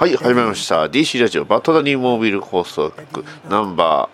はい始まりました。DC ラジオバッドダディモービル放送局ナンバ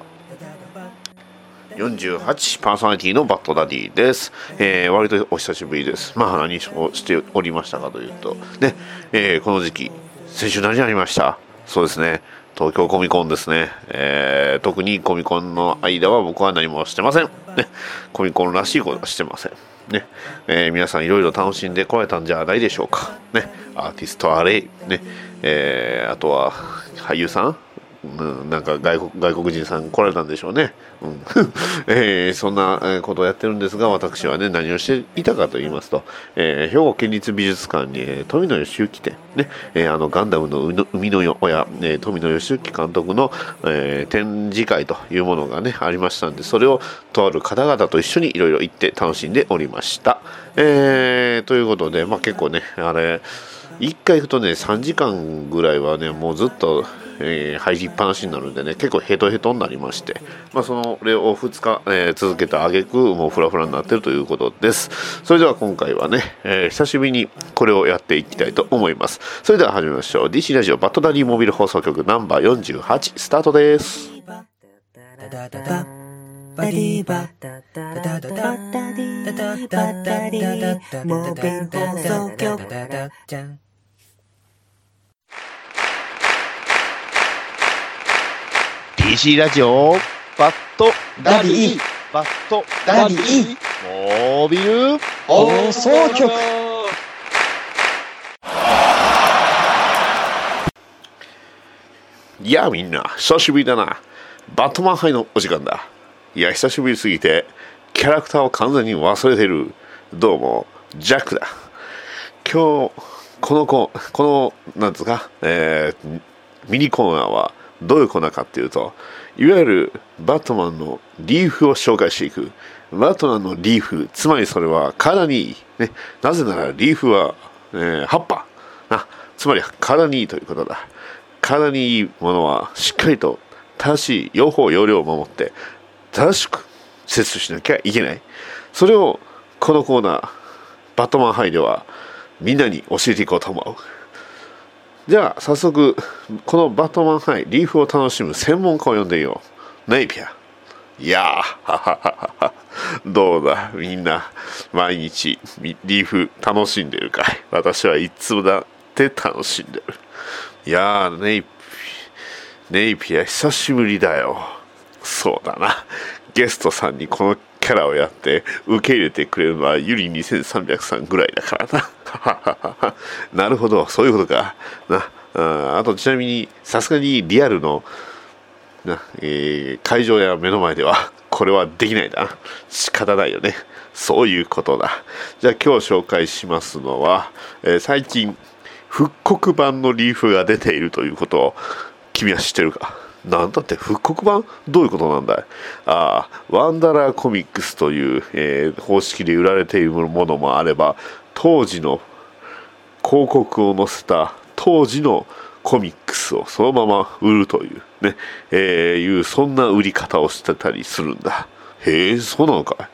ー48パーソナリティのバッドダディです、えー、割とお久しぶりです。まあ何をしておりましたかというとね、えー、この時期先週何ありました？そうですね。東京コミコンですね、えー、特にコミコンの間は僕は何もしてません、ね、コミコンらしいことはしてません。ね。えー、皆さんいろいろ楽しんでこられたんじゃないでしょうか、ね、アーティストアレイ、ね。えー、あとは俳優さん？うん、なんか外国外国人さん来られたんでしょうね、うん。えー、そんなことをやってるんですが私はね何をしていたかと言いますと、えー、兵庫県立美術館に富野義行展ね、えー、あのガンダムの生みの親、えー、富野義行監督の、えー、展示会というものがねありましたんでそれをとある方々と一緒にいろいろ行って楽しんでおりました、えー、ということでまあ結構ねあれ1回行くとね3時間ぐらいはねもうずっとえー、入りっぱなしになるんでね結構ヘトヘトになりまして、まあ、その例を2日、えー、続けた挙句もうフラフラになってるということです。それでは今回はね、えー、久しぶりにこれをやっていきたいと思います。それでは始めましょう。DC ラジオバットダディモビル放送局ナンバー48スタートです。バディバダダダダダダダディダダダディモビル放送局じゃん DC ラジオバットダディバットダディモービル。放送局。いやみんな。久しぶりだな。バットマン杯のお時間だ。いや久しぶりすぎてキャラクターを完全に忘れてる。どうもジャックだ。今日この子このなんですか、えー、ミニコーナーはどういうコーナーかっていうといわゆるバットマンのリーフを紹介していく。バットマンのリーフつまりそれは体にいい、ね、なぜならリーフは、えー、葉っぱ。な。つまり体にいいということだ体にいいものはしっかりと正しい用法用量を守って正しく摂取しなきゃいけない。それをこのコーナーバットマンハイではみんなに教えていこうと思う。じゃあ早速このバットマンハイリーフを楽しむ専門家を呼んでみよう。ネイピア。いやー どうだみんな。毎日リーフ楽しんでるかい。私はいつもだって楽しんでる。いやーネイピネイピア久しぶりだよ。そうだな。ゲストさんにこのキャラをやって受け入れてくれるのはユリ2300さんぐらいだからな なるほど、そういうことか。なああと、ちなみに、さすがにリアルのな、えー、会場や目の前では、これはできないな。仕方ないよね。そういうことだ。じゃあ今日紹介しますのは、えー、最近、復刻版のリーフが出ているということを、君は知ってるか？なんだって復刻版？どういうことなんだい？ああ、ワンダラーコミックスという、えー、方式で売られているものもあれば、当時の広告を載せた当時のコミックスをそのまま売るというね、えー、いうそんな売り方をしてたりするんだ。へえ、そうなのか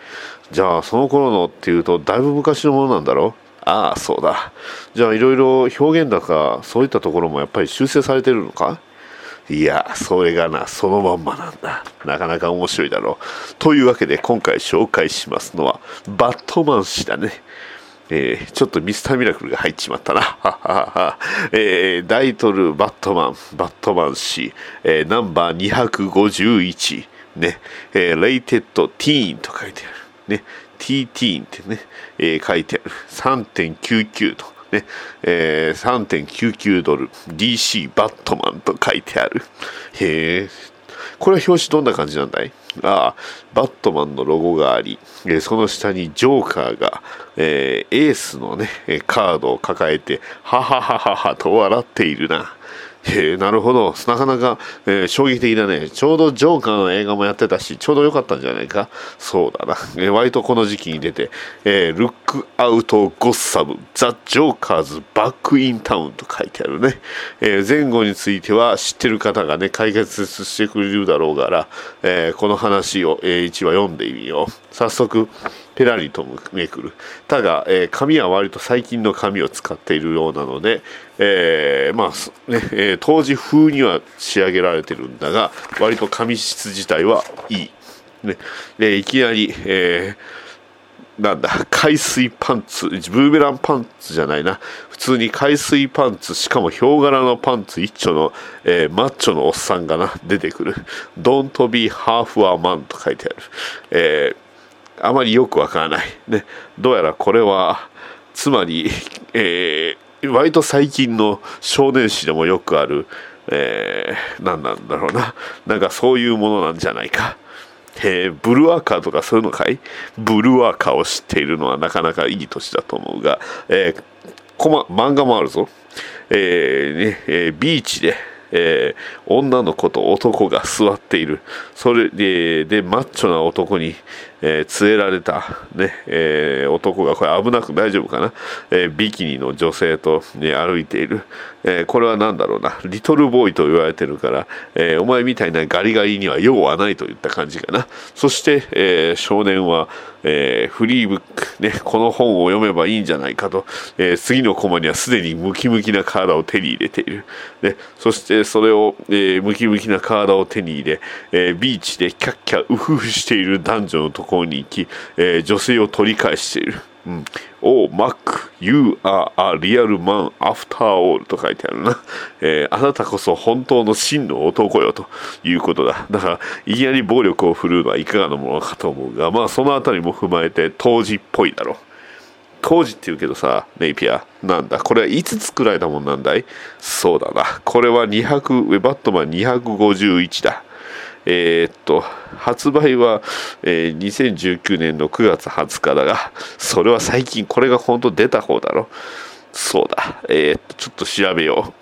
い？じゃあその頃のっていうとだいぶ昔のものなんだろう？ああ、そうだ。じゃあいろいろ表現だかそういったところもやっぱり修正されてるのか？いや、それがな、そのまんまなんだ。なかなか面白いだろう。というわけで今回紹介しますのは、バットマン誌だね。えー、ちょっとミスターミラクルが入っちまったな。えー、タイトル、バットマン、バットマン誌、えー、ナンバー251、ね、えー、レイテッドティーンと書いてある。ね、T ティーンってね、えー、書いてある。3.99と。ね、えー、3.99ドル DC バットマンと書いてある。へえ。これは表紙どんな感じなんだい？ああ、バットマンのロゴがあり、えー、その下にジョーカーが、えー、エースのね、カードを抱えて、はははははと笑っているな。へえなるほど。なかなか、えー衝撃的だね。ちょうどジョーカーの映画もやってたしちょうど良かったんじゃないか。そうだな、えー割とこの時期に出て「えー、ルックアウト・ゴッサム・ザ・ジョーカーズ・バック・イン・タウン」と書いてあるね、えー前後については知ってる方がね解決してくれるだろうから、えこの話を、え1話読んでみよう。早速ペラリとめくる。ただ、えー紙は割と最近の紙を使っているようなので、えーまあねえー当時風には仕上げられてるんだが割と紙質自体はいい、ね、でいきなり、えーなんだ海水パンツブーメランパンツじゃないな。普通に海水パンツしかもヒョウ柄のパンツ一丁の、えーマッチョのおっさんがな出てくる「Don't be half a man」と書いてある、えーあまりよくわからない、ね、どうやらこれはつまり、えー割と最近の少年誌でもよくある、えー何なんだろうな。なんかそういうものなんじゃないか。えーブルワーカーとかそういうのかい？ブルワーカーを知っているのはなかなかいい年だと思うが、えーコマ漫画もあるぞ、えーねえービーチで、えー女の子と男が座っている。それででマッチョな男に、えー連れられた、ねえー男がこれ危なく大丈夫かな、えービキニの女性と、ね、歩いている、えこれは何だろうな？リトルボーイと言われてるから、えお前みたいなガリガリには用はないといった感じかな。そして、え少年は、えフリーブック、ね、この本を読めばいいんじゃないかと、え次のコマにはすでにムキムキな体を手に入れている、ね、そしてそれを、えムキムキな体を手に入れ、えビーチでキャッキャウフフしている男女のところに行き、えー女性を取り返している。うん、おマック、You are a real man after all と書いてあるな、えーあなたこそ本当の真の男よということだ。だから、いきなり暴力を振るうのはいかがなものかと思うが、まあ、そのあたりも踏まえて当時っぽいだろう。当時って言うけどさ、ネイピア、なんだ、これはいつ作られたもんなんだい？そうだな。これは200、ウェバットマン251だ。えーっと、発売は、えー2019年の9月20日だが、それは最近、これが本当出た方だろ。そうだ。えーっと、ちょっと調べよう。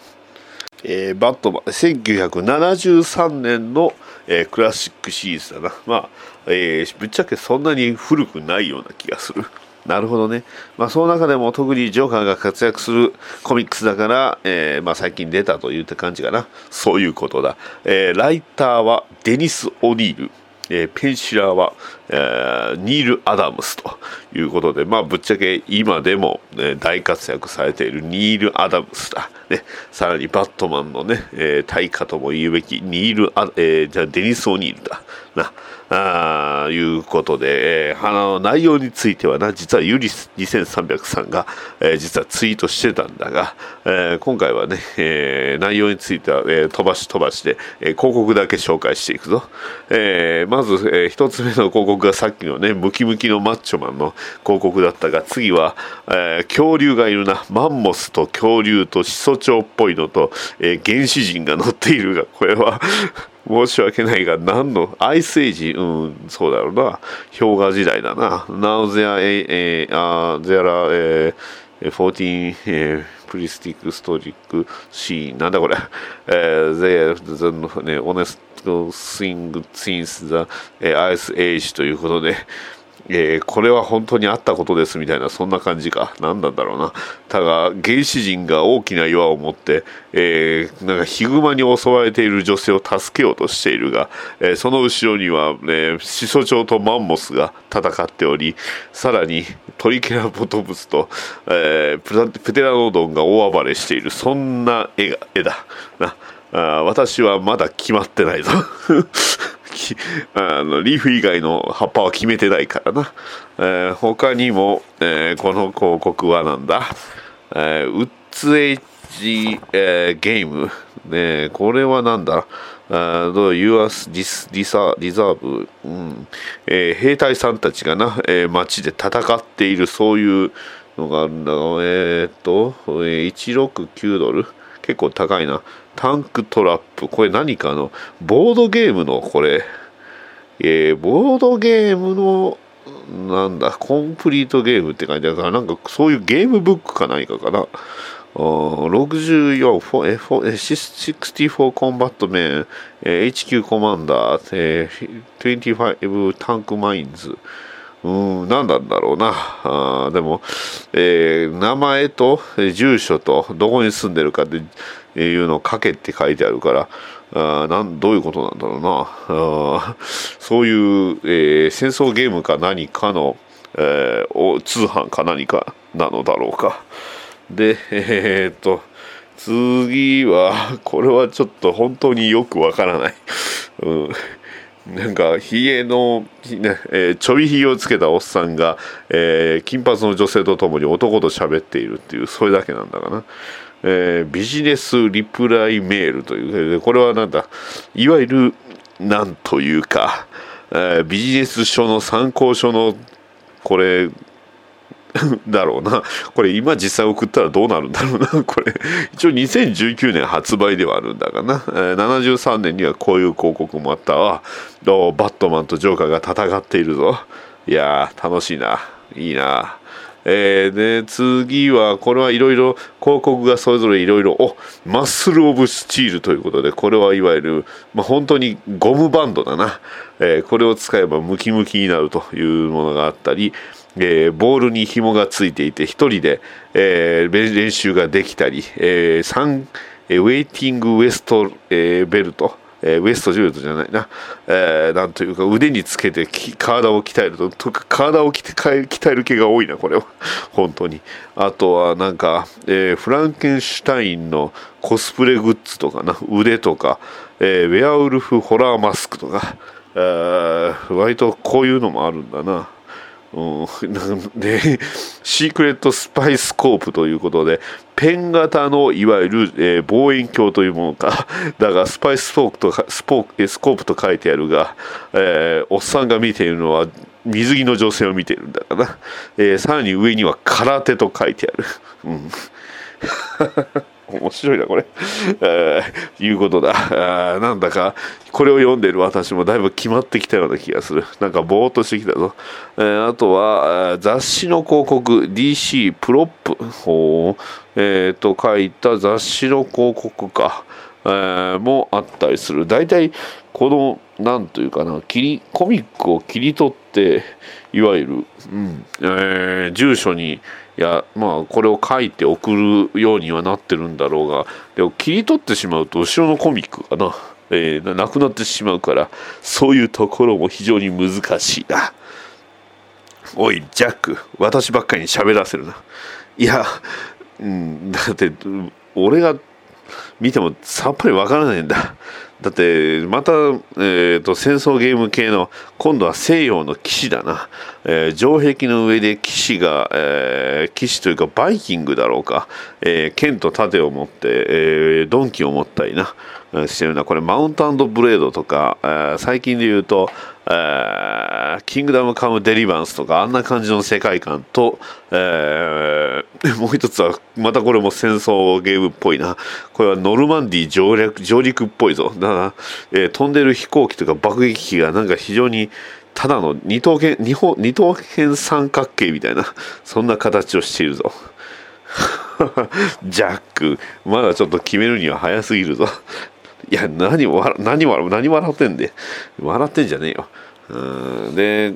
えーバットマン1973年の、えークラシックシリーズだなまあ、えーぶっちゃけそんなに古くないような気がするなるほどね。まあその中でも特にジョーカーが活躍するコミックスだから、えーまあ、最近出たというって感じかな。そういうことだ、えーライターはデニス・オニール。えーペンシラーは、えーニール・アダムスということで、まあ、ぶっちゃけ今でも、ね、大活躍されているニール・アダムスだ。ね、さらにバットマンのね、えー大家とも言うべきニール・ア、えーじゃデニス・オニールだ。な、あいうことで、えーあの内容についてはな、実はユリス2300さんが、えー実はツイートしてたんだが、えー今回はね、えー内容については、えー飛ばし飛ばしで、えー広告だけ紹介していくぞ。えーまず、えー一つ目の広告がさっきのね、ムキムキのマッチョマンの広告だったが、次は、えー恐竜がいるな、マンモスと恐竜と始祖鳥っぽいのと、えー原始人が乗っているが、これは申し訳ないが、何の、アイスエイジ、うん、そうだろうな、氷河時代だな。Now there, えー、uh, there are、えー、14、えプリスティックストリックシーンなんだこれ、えー、they the ね honest thing since the えー ice age ということで、えーこれは本当にあったことですみたいなそんな感じか。何なんだろうな。ただ原始人が大きな岩を持って、えーなんかヒグマに襲われている女性を助けようとしているが、えーその後ろには、ね、始祖鳥とマンモスが戦っておりさらにトリケラポトプスと、えプテラノドンが大暴れしている。そんな絵が絵だ。な。あ私はまだ決まってないぞ。あのリーフ以外の葉っぱは決めてないからな、えー他にも、えーこの広告はなんだ、えーウッズエイジ、えーゲーム、ね、これはなんだ？あーどう？US ディスディサリザーブ、うん。えー兵隊さんたちがな、えー街で戦っているそういうのがあるんだがえーっと、えー169ドル？結構高いな。タンクトラップ。これ何かのボードゲームのこれ。えーボードゲームのなんだコンプリートゲームって感じだからなんかそういうゲームブックか何かかな。64、64コンバットメン、HQ コマンダー、えー25タンクマインズ、うん、何なんだろうな。あでも、えー名前と住所とどこに住んでるかっていうのを書けって書いてあるから、あなんどういうことなんだろうな。あそういう、えー戦争ゲームか何かの、えー通販か何かなのだろうか。で、えーっと、次は、これはちょっと本当によくわからない。うんなんか、ひげの、ねえーちょびひげをつけたおっさんが、えー金髪の女性とともに男と喋っているっていう、それだけなんだかな。えービジネスリプライメールという、これはなんだ、いわゆる、なんというか、えビジネス書の参考書の、これ、だろうな。これ今実際送ったらどうなるんだろうな。これ、一応2019年発売ではあるんだがな。73年にはこういう広告もあったわ。バットマンとジョーカーが戦っているぞ。いやー、楽しいな。いいな。えーで、次は、これはいろいろ広告がそれぞれいろいろ、おマッスル・オブ・スチールということで、これはいわゆる、まあ、本当にゴムバンドだな。えーこれを使えばムキムキになるというものがあったり、えーボールに紐がついていて、一人で、えー練習ができたり、えーサンウェイティングウエスト、えーベルト、えーウエストジュレットじゃないな、えーなんというか腕につけて体を鍛えるととか体を鍛える系が多いなこれは。本当に。あとはなんか、えーフランケンシュタインのコスプレグッズとかな。腕とか、えーウェアウルフホラーマスクとか、えー割とこういうのもあるんだな、なん。でシークレットスパイスコープということでペン型のいわゆる、えー望遠鏡というものか。だがスパイスフォークとかスポーえスコープと書いてあるが、えーおっさんが見ているのは水着の女性を見ているんだからな、えーさらに上には空手と書いてある、うん。面白いなこれ、えーいうことだ。あーなんだかこれを読んでる私もだいぶ決まってきたような気がする。なんかぼーっとしてきたぞ、えーあとは雑誌の広告 DC プロップ。ほえー、と書いた雑誌の広告か、えーもあったりする。大体このなんというかな切りコミックを切り取っていわゆる、うんえー住所にいやまあこれを書いて送るようにはなってるんだろうがでも切り取ってしまうと後ろのコミックがな、えーななくなってしまうからそういうところも非常に難しいな。おいジャック私ばっかりに喋らせるないや、うん、だって俺が見てもさっぱりわからないんだだってまた、えー、と戦争ゲーム系の今度は西洋の騎士だな、えー城壁の上で騎士が、えー騎士というかバイキングだろうか、えー剣と盾を持って、えー鈍器を持ったりなしてるな。これマウントブレードとか、え最近で言うと、えーキングダムカムデリバンスとかあんな感じの世界観と、えーもう一つはまたこれも戦争ゲームっぽいな。これはノルマンディ上陸上陸っぽいぞ。だから、えー飛んでる飛行機とか爆撃機がなんか非常にただの二等辺二方二等辺三角形みたいなそんな形をしているぞ。ジャックまだちょっと決めるには早すぎるぞ。いや何笑何笑何笑ってんで。笑ってんじゃねえよ。で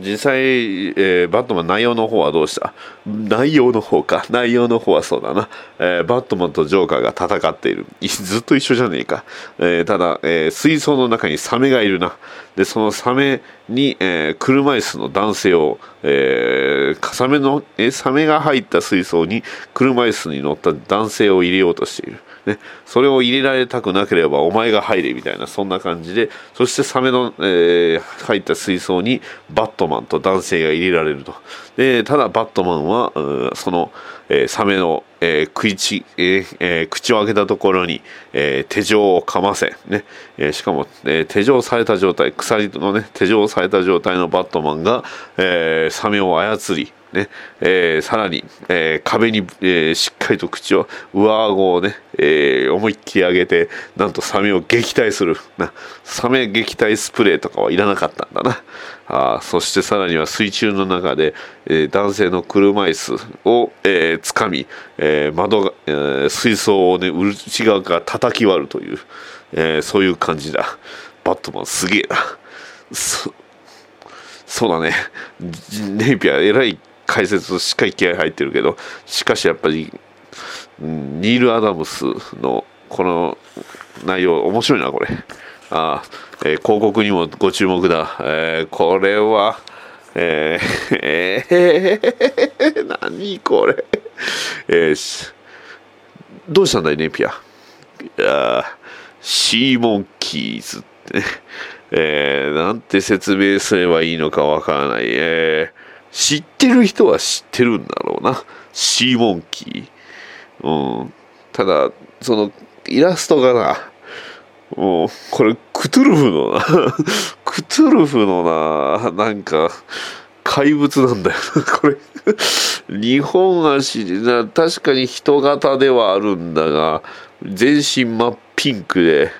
実際、えーバットマン内容の方はどうした？内容の方か。内容の方はそうだな、えーバットマンとジョーカーが戦っている。ずっと一緒じゃねえか、えーただ、え水槽の中にサメがいるな。でそのサメに、え車椅子の男性を、えーサメの、えサメが入った水槽に車椅子に乗った男性を入れようとしている。ね、それを入れられたくなければお前が入れみたいなそんな感じでそしてサメの、えー入った水槽にバットマンと男性が入れられると。でただバットマンはその、えーサメの、えー食いち、ええー口を開けたところに、えー手錠をかませ、ね。えーしかも、えー手錠された状態鎖のね手錠された状態のバットマンが、えーサメを操りねえーさらに、えー壁に、えーしっかりと口を上顎をね、え思いっきり上げてなんとサメを撃退する。なサメ撃退スプレーとかはいらなかったんだな。あそしてさらには水中の中で、え男性の車椅子を、えー掴み、え窓が、え水槽をね内側から叩き割るという、えそういう感じだ。バットマンすげえな。そうだね。ネイピアえらい解説しっかり気合入ってるけどしかしやっぱりニール・アダムスのこの内容面白いなこれ。あー、えー広告にもご注目だ、えーこれはえー、えー、何これ。えーどうしたんだいネイピア。いやシーモンキーズって。ね、えーなんて説明すればいいのかわからない、えー知ってる人は知ってるんだろうな。シーモンキー。うん。ただそのイラストがなもうこれクトゥルフのな クトゥルフのななんか怪物なんだよな これ。日本足な確かに人型ではあるんだが全身真っピンクで、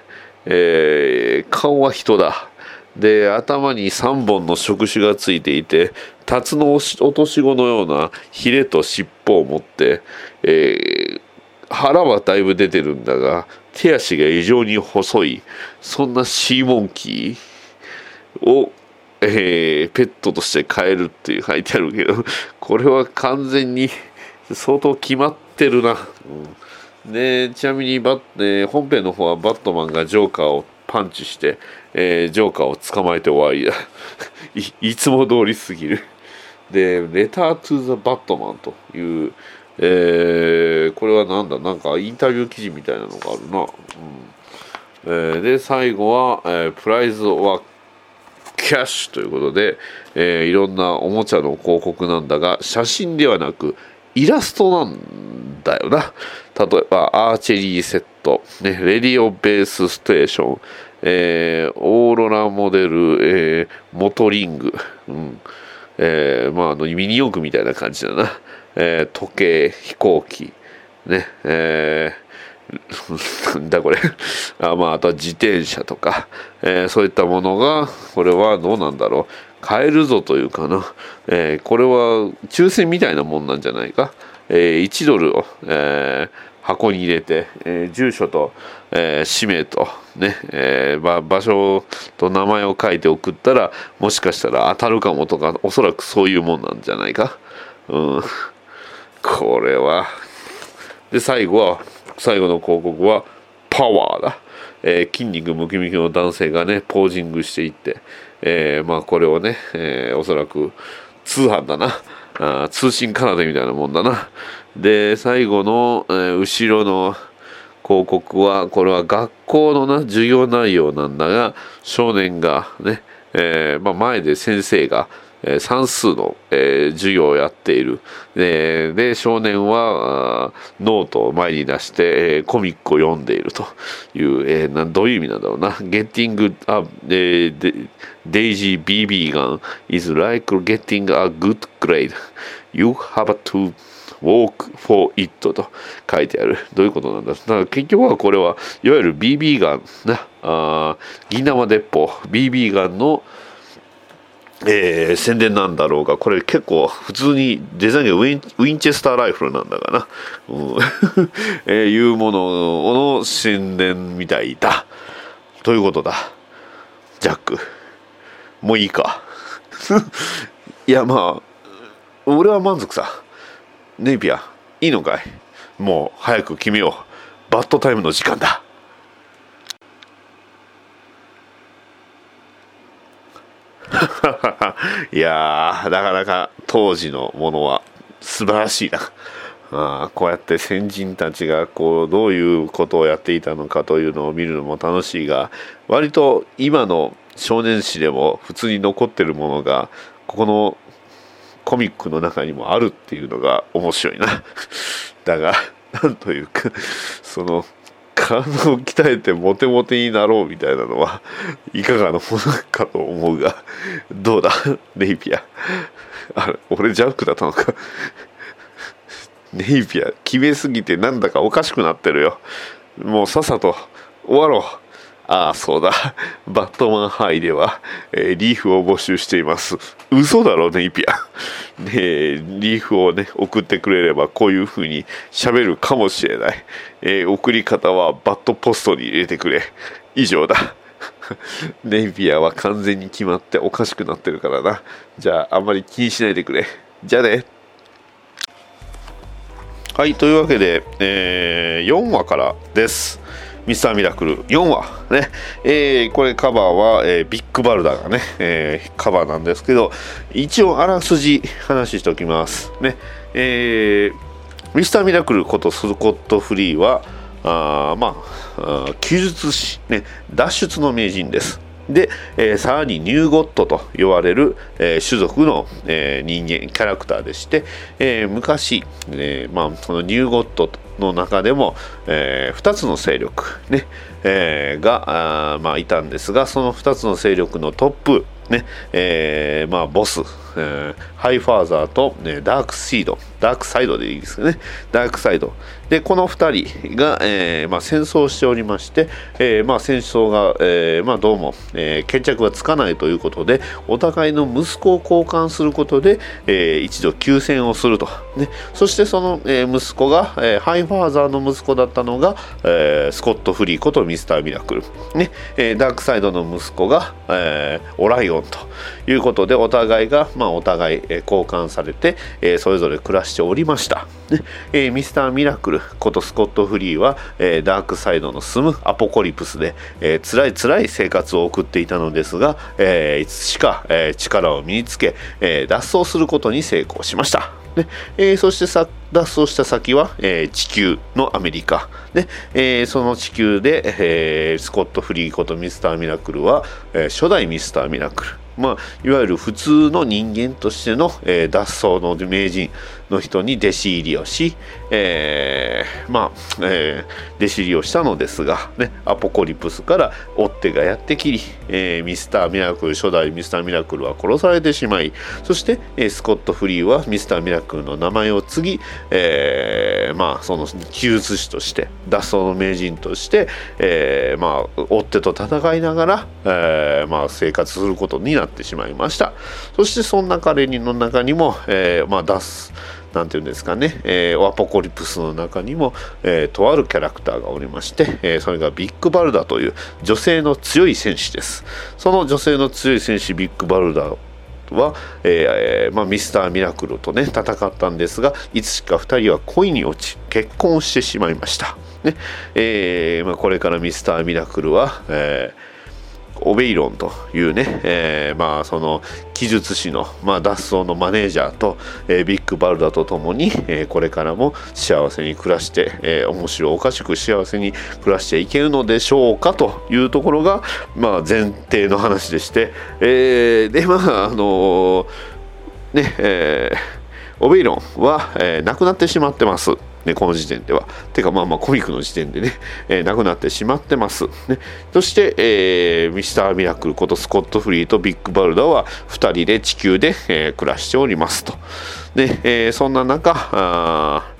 えー顔は人だ。で頭に3本の触手がついていて辰の落とし子のようなヒレと尻尾を持って、えー腹はだいぶ出てるんだが手足が異常に細いそんなシーモンキーを、えーペットとして飼えるっていう書いてあるけどこれは完全に相当決まってるな、うん。でちなみにバッ、えー本編の方はバットマンがジョーカーをパンチして、えージョーカーを捕まえて終わりだ。いいつも通りすぎる。で「レター・トゥ・ザ・バットマン」という、えーこれはなんだ？なんかインタビュー記事みたいなのがあるな、うん。えーで最後は、えープライズ・はキャッシュということで、えーいろんなおもちゃの広告なんだが写真ではなくイラストなんだよな。例えばアーチェリーセット、ね、レディオベースステーション、えーオーロラモデル、えーモトリング、うん。えーまあ、あのミニ四駆みたいな感じだな、えー時計飛行機。ね。えー なんだこれ。あまああとは自転車とか、えーそういったものがこれはどうなんだろう。買えるぞというかな、えーこれは抽選みたいなもんなんじゃないか、えー1ドルを、えー箱に入れて、えー住所と、えー氏名とね、えーば場所と名前を書いて送ったらもしかしたら当たるかもとかおそらくそういうもんなんじゃないか。うん。これは。で最後は最後の広告はパワーだ、えー筋肉ムキムキの男性がねポージングしていって、えーまあこれをね、えーおそらく通販だな。あ通信奏でみたいなもんだな。で最後の、えー後ろの広告はこれは学校のな授業内容なんだが少年がね、えーまあ、前で先生が、えー算数の、え授業をやっている。でで少年はノートを前に出して、えコミックを読んでいるという、えなどういう意味なんだろうな。Getting a、Daisy BB gun is like getting a good grade. You have to walk for it と書いてある。どういうことなんだ？だから結局はこれはいわゆる BB ガンな、あ銀玉鉄砲。BB ガンの、えー宣伝なんだろうがこれ結構普通にデザインがウィンウィンチェスターライフルなんだかな、うん。えーいうものの宣伝みたいだ。ということだ。ジャック。もういいか。いやまあ俺は満足さ。ネイピアいいのかい？もう早く決めようバッドタイムの時間だ。いやなかなか当時のものは素晴らしいな。あこうやって先人たちがこうどういうことをやっていたのかというのを見るのも楽しいが割と今の少年誌でも普通に残ってるものがここのコミックの中にもあるっていうのが面白いな。だがなんというかその体を鍛えてモテモテになろうみたいなのはいかがなものかと思うがどうだ？ネイピア。あれ俺ジャンクだったのか？ネイピア決めすぎてなんだかおかしくなってるよ。もうさっさと終わろう。ああそうだ。バットマンハイでは、えー、リーフを募集しています。嘘だろネイピア。ねリーフをね送ってくれればこういう風に喋るかもしれない、えー、送り方はバットポストに入れてくれ。以上だ。ネイピアは完全に決まっておかしくなってるからな。じゃああんまり気にしないでくれ。じゃあね。はいというわけで、えー、4話からです。ミスターミラクル4話ね、えー、これカバーは、えー、ビッグバルダーがね、えー、カバーなんですけど一応あらすじ話しておきます。ね。えー、ミスターミラクルことスコット・フリーはあまあ記述師、ね、脱出の名人です。で、えー、さらにニューゴットと呼ばれる、えー、種族の、えー、人間キャラクターでして、え、昔、えまあ、そのニューゴットの中でも、え、2つの勢力ね、え、があ、まあ、いたんですがその2つの勢力のトップねえまあ、ボス、え、ハイファーザーと、ね、ダークシードダークサイドでいいですかね。ダークサイド。でこの2人が、えーまあ、戦争しておりまして、えーまあ、戦争が、えーまあ、どうも、え、決着がつかないということでお互いの息子を交換することで、え、一度休戦をすると、ね、そしてその、え、息子が、え、ハイファーザーの息子だったのが、え、スコット・フリーことミスター・ミラクル、ね。え、ダークサイドの息子が、え、オライオンということでお互いが、まあ、お互い、え、交換されて、え、それぞれ暮らしておりました、ね。え、ミスター・ミラクル。ことスコット・フリーは、えー、ダークサイドの住むアポコリプスで、えー、辛い辛い生活を送っていたのですが、えー、いつしか、えー、力を身につけ、えー、脱走することに成功しました。ねえー、そしてさ脱走した先は、えー、地球のアメリカ、ねえー、その地球で、えー、スコット・フリーことミスター・ミラクルは、えー、初代ミスター・ミラクル。まあ、いわゆる普通の人間としての、えー、脱走の名人の人に弟子入りをし、えー、まあ、えー、弟子入りをしたのですが、ね、アポコリプスから追っ手がやってきり、えー、ミスター・ミラクル初代ミスター・ミラクルは殺されてしまいそして、えー、スコット・フリーはミスター・ミラクルの名前を継ぎ、えー、まあその記述師として脱走の名人として、えー、まあ追っ手と戦いながら、えー、まあ生活することになった。てしまいましたそしてそんな彼の中にも、えー、まあ脱なんていうんですかね、えー、アポコリプスの中にも、えー、とあるキャラクターがおりまして、えー、それがビッグバルダという女性の強い戦士です。その女性の強い戦士ビッグバルダは、えーまあ、ミスター・ミラクルとね戦ったんですがいつしか2人は恋に落ち結婚してしまいました。ねえーまあ、これからミスター・ミラクルは、えーオベイロンというね、えー、まあその記述師の、まあ、脱走のマネージャーと、えー、ビッグバルダとともに、えー、これからも幸せに暮らして、えー、面白おかしく幸せに暮らしていけるのでしょうかというところが、まあ、前提の話でして、えー、でまああのねえー、オベイロンは、えー、亡くなってしまってます。ね、この時点では。てか、まあまあ、コミックの時点でね、えー、亡くなってしまってます。ね、そして、えー、ミスター・ミラクルことスコット・フリーとビッグ・バルダは2人で地球で、えー、暮らしておりますと。で、えー、そんな中、あ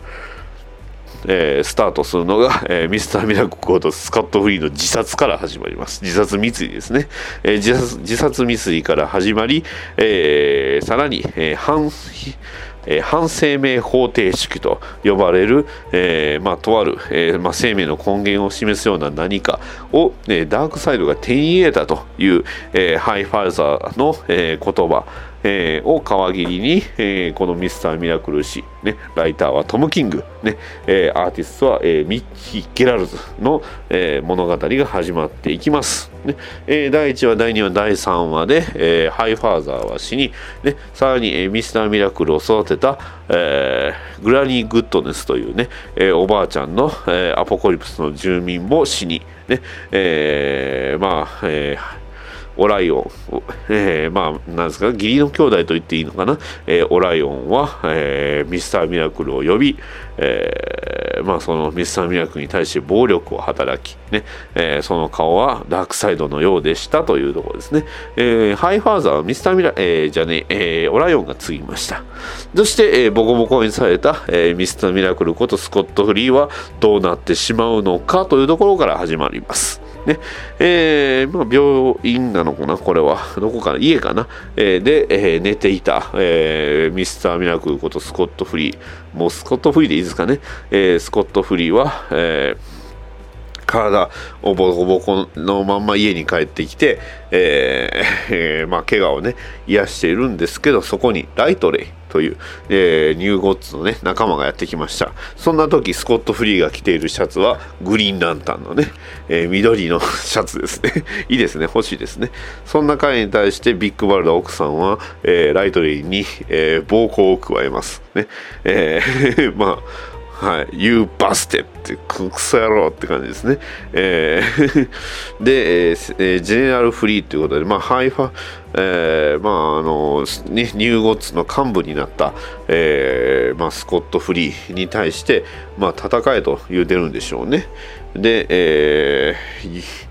えー、スタートするのが、えー、ミスター・ミラクルことスコット・フリーの自殺から始まります。自殺未遂ですね。えー、自殺自殺未遂から始まり、えー、さらに、えー、反えー、反生命方程式と呼ばれる、えーまあ、とある、えーまあ、生命の根源を示すような何かを、え、ダークサイドが手に入れたという、え、ハイファイザーの、え、言葉えー、を皮切りに、えー、このミスター・ミラクル誌、ね、ライターはトム・キング、ねえー、アーティストは、え、ミッキー・ゲラルズの、え、物語が始まっていきます。ね、第1話、第2話、第3話で、えー、ハイファーザーは死に、ね、さらに、えー、ミスター・ミラクルを育てた、えー、グラニー・グッドネスというね、えー、おばあちゃんの、えー、アポコリプスの住民も死に、ね。えー、まあ、えーオライオン、えー、まあ、なんですか、義理の兄弟と言っていいのかな、えー、オライオンは、えー、ミスター・ミラクルを呼び、えまあ、そのミスター・ミラクルに対して暴力を働き、ねえーその顔はダークサイドのようでしたというところですね、えーハイファーザーはミスター・ミラ、えーじゃねえーオライオンが継ぎました。そして、えーボコボコにされた、えーミスター・ミラクルことスコット・フリーはどうなってしまうのかというところから始まります。ね。えーまあ、病院なのかな、これは、どこかな、家かな、えーで、えー寝ていた、えーミスター・ミラクルことスコット・フリー、もうスコット・フリーでいいですかね、えースコット・フリーは、えー体をボコボコのまんま家に帰ってきて、えーえーまあ、怪我をね癒しているんですけどそこにライトレイという、えーニューゴッツのね仲間がやってきました。そんな時スコット・フリーが着ているシャツはグリーンランタンのね、えー緑の シャツですね。いいですね。欲しいですね。そんな彼に対してビッグバルダ奥さんは、えーライトレイに、えー暴行を加えます。ね、えー まあはい、You busted ってクソ野郎って感じですね。えー で、ええージェネラルフリーということで、まあ、ハイファ、えーまああのね、ニューゴッツの幹部になった、えーまあ、スコット・フリーに対して、まあ、戦えと言うてるんでしょうね。で、えー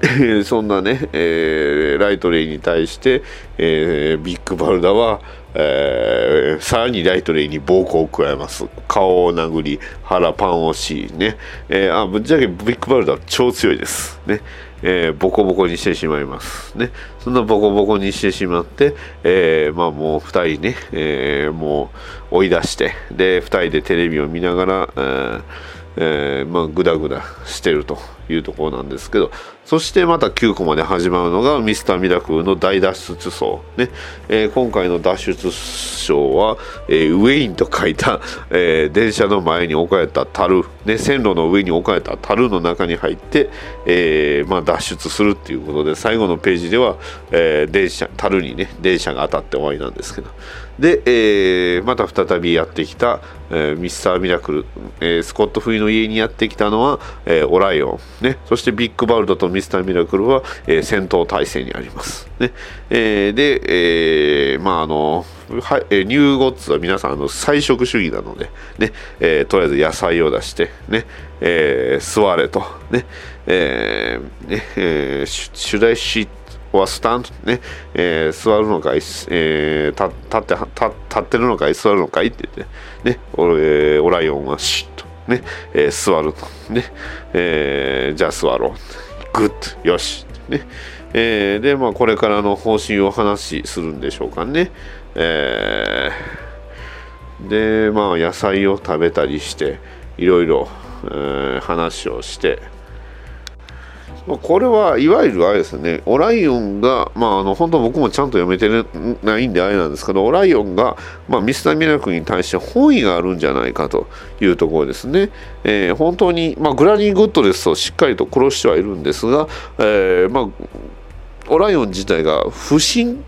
そんなね、えーライトレイに対して、えービッグバルダは、えーさらにライトレイに暴行を加えます。顔を殴り腹パンをしね、えーあぶっちゃけビッグバルダは超強いです。ね。えーボコボコにしてしまいます。ね。そんなボコボコにしてしまって、えーまあもう2人ね、えーもう追い出してで2人でテレビを見ながら、えーえーまあ、グダグダしてると。いうところなんですけどそしてまた9個まで始まるのがミスターミラクルの大脱出走、ね。えー今回の脱出賞は、えーウェインと書いた、えー電車の前に置かれた樽、ね、線路の上に置かれた樽の中に入って、えーまあ、脱出するっていうことで最後のページでは、えー電車樽にね電車が当たって終わりなんですけど。で、えーまた再びやってきた、えーミスターミラクル、えスコット・フリーの家にやってきたのは、えオライオン、ね、そしてビッグバルドとミスターミラクルは、え戦闘態勢にあります、ね。えで、えーまああのはいえニューゴッツは皆さんあの菜食主義なので、ねえーとりあえず野菜を出して、ねえー座れと、ねえーねえー、シュシュライシはスタントね、えー座るのかい、えー立って立立ってるのかい座るのかいって言ってねオ,、えーオライオンは sit とね、えー座るとね、えーじゃあ座ろう。 good よしねえーでまあこれからの方針を話しするんでしょうかね。えーでまあ野菜を食べたりしていろいろ、話をしてこれはいわゆるあれですね、オライオンが、まあ、あの本当僕もちゃんと読めてないんであれなんですけど、オライオンが、まあ、ミスター・ミラクルに対して本意があるんじゃないかというところですね。えー本当に、まあ、グラニー・グッドですとしっかりと殺してはいるんですが、えーまあ、オライオン自体が不審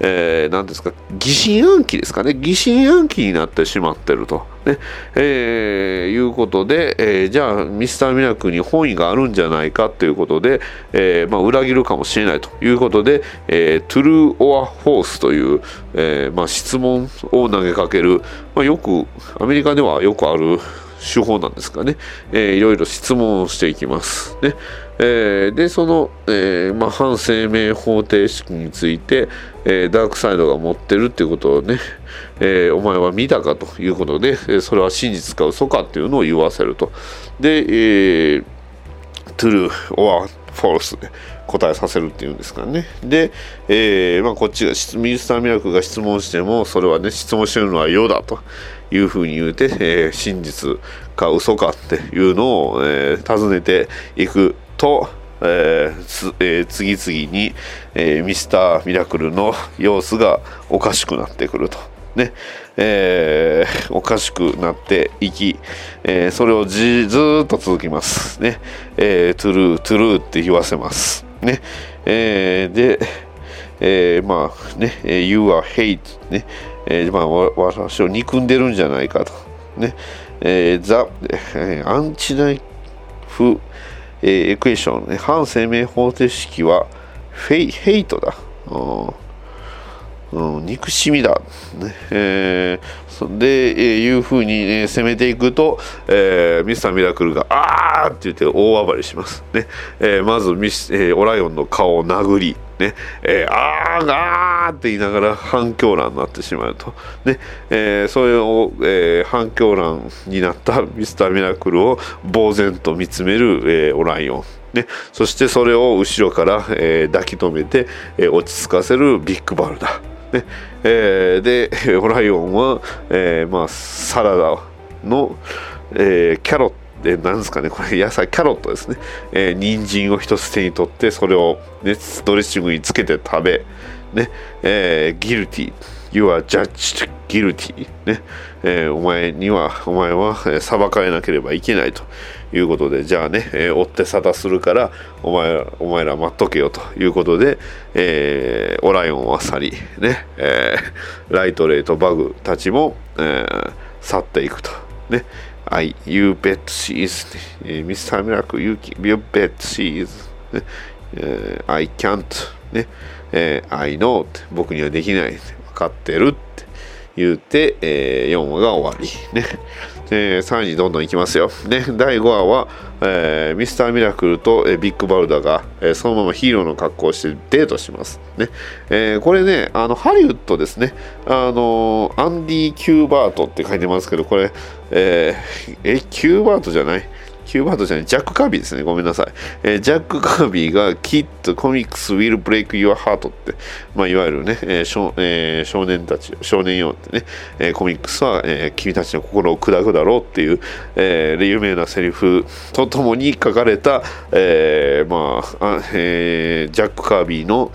えー、なんですか疑心暗鬼ですかね。疑心暗鬼になってしまってると、ね。えーいうことで、えーじゃあミスターミラクに本意があるんじゃないかということで、えーまあ、裏切るかもしれないということで、えー、 true or false という、えーまあ、質問を投げかける、まあ、よくアメリカではよくある手法なんですかね、えーいろいろ質問をしていきます。ね。えーでその、えーまあ、反生命方程式について、えーダークサイドが持ってるっていうことをね、えーお前は見たかということで、えーそれは真実か嘘かっていうのを言わせると。で、えートゥルー or false で答えさせるっていうんですかね。で、えーまあ、こっちがミスターミラクが質問してもそれはね質問してるのは世だというふうに言うて、えー真実か嘘かっていうのを、えー尋ねていくと、えーえー次々に、えーミスターミラクルの様子がおかしくなってくると。ねえーおかしくなっていき、えーそれをじずーっと続きます。ねえートゥルー、トゥルーって言わせます。ねえーで、えーまあね、You are hate、ねえーまあ、私を憎んでるんじゃないかと。ねえー、ザ、えーアンチナイフ、えーエクエーション、ね、反生命方程式はフェイヘイトだ。うん、憎しみだ、ねえー。で、えいうふうに、ね、攻めていくと、えーミスターミラクルが「あー!」って言って大暴れします、ね。えーまずミス、えーオライオンの顔を殴り、ね。えーあーあーって言いながら反響乱になってしまうと、ね。えーそれを、えー反響乱になったミスターミラクルを呆然と見つめる、えーオライオン。ね、そしてそれを後ろから、えー抱き留めて、えー落ち着かせるビッグバルだ。ねえーで オライオンは、えーまあ、サラダの、えーキャロットでなんですかねこれ野菜キャロットですね、えー、人参を一つ手に取ってそれを、ね、ドレッシングにつけて食べ、ねえー、ギルティ。You are judged guilty ね、えーお前にはお前は、えー裁かれなければいけないと。いうことでじゃあね、えー追って沙汰するからお前らお前ら待っとけよということで、えーオライオンは去りね、えーライトレイとバグたちも、えー去っていくとね I, you bet she is、えー、Mr. Miracle, you, you bet she is、ねえー I can't、ねえー I know 僕にはできない分かってるって言って、え4話が終わりねえー、3位にどんどんいきますよ、ね、第5話は、えーミスターミラクルと、えービッグバルダが、えーそのままヒーローの格好をしてデートします、ね。えーこれねあのハリウッドですね。あのアンディ・キューバートって書いてますけどこれ、えーえキューバートじゃない？キューバートじゃない、ジャック・カービーですね。ごめんなさい。えージャック・カービーが、 Kid comics will break your heart って、まあ、いわゆるね、えー少えー少年たち、少年よってね、えーコミックスは、えー君たちの心を砕くだろうっていう、えー有名なセリフとともに書かれた、えーまああえージャック・カービーの、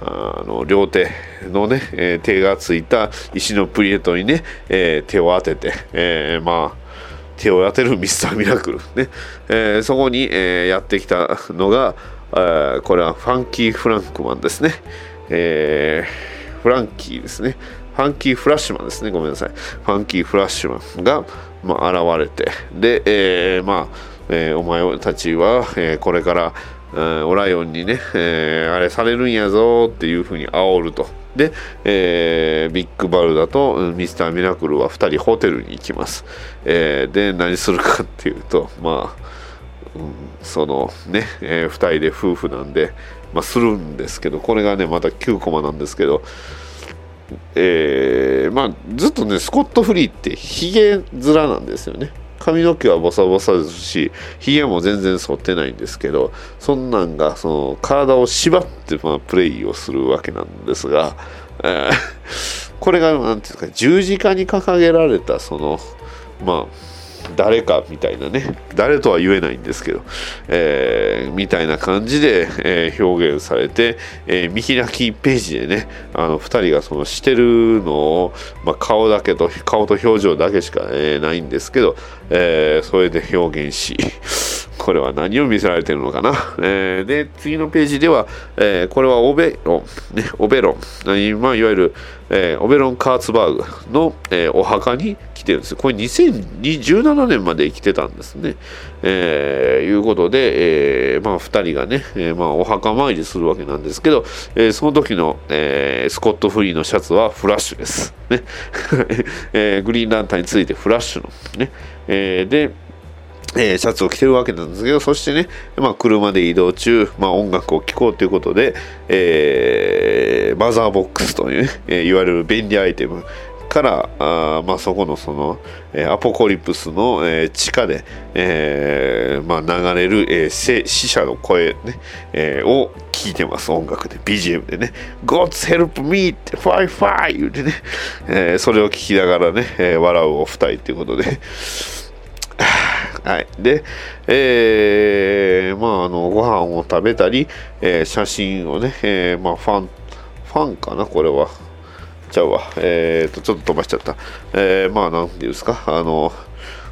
あの両手のね、えー手がついた石のプレートにね、えー手を当てて、えーまあ手を当てるミスターミラクル、ね。えーそこに、えーやってきたのが、えーこれはファンキー・フランクマンですね、えーフランキーですね。ファンキー・フラッシュマンですね。ごめんなさい。ファンキー・フラッシュマンが、まあ、現れて。で、えーまあ、えーお前たちは、えーこれからうんオライオンにね、えーあれされるんやぞっていうふうに煽ると。で、えービッグバルダとミスターミラクルは2人ホテルに行きます。えーで、何するかっていうと、まあ、うんそのね、え2人で夫婦なんで、まあ、するんですけど、これがね、また9コマなんですけど、えーまあ、ずっとね、スコット・フリーってヒゲ面なんですよね。髪の毛はボサボサですし、ヒゲも全然剃ってないんですけど、そんなんがその体を縛って、まあ、プレイをするわけなんですが、えーこれがなんていうか十字架に掲げられたそのまあ誰かみたいなね。誰とは言えないんですけど、えーみたいな感じで、えー表現されて、えー見開きページでねあの2人がそのしてるのを、まあ、顔だけと顔と表情だけしか、えーないんですけど、えーそれで表現し これは何を見せられてるのかな、えーで次のページでは、えーこれはオベロン、ね、オベロン、何まあ、いわゆる、えーオベロン・カーツバーグの、えーお墓にてるんですこれ2017年まで生きてたんですね。えーいうことで、えーまあ、2人がね、えーまあ、お墓参りするわけなんですけど、えーその時の、えースコット・フリーのシャツはフラッシュです。ね えーグリーンランタンについてフラッシュの。ねえーでえーシャツを着てるわけなんですけど、そしてね、まあ、車で移動中、まあ、音楽を聴こうということで、えーマザーボックスというね、いわゆる便利アイテムから、あまあ、そこのその、えーアポコリプスの、えー地下で、えーまあ、流れる、えーせ死者の声、ねえーを聞いてます、音楽で、BGM でね、God's help me! って、ファイファイ言うてね、えーそれを聞きながらね、えー笑うお二人ということで、はい。で、えーまあ、あの、ご飯を食べたり、えー写真をね、えーまあ、ファン、ファンかな、これは。ちゃうわ。えーと、ちょっと飛ばしちゃった。えーまあ、なんていうんですか、あの、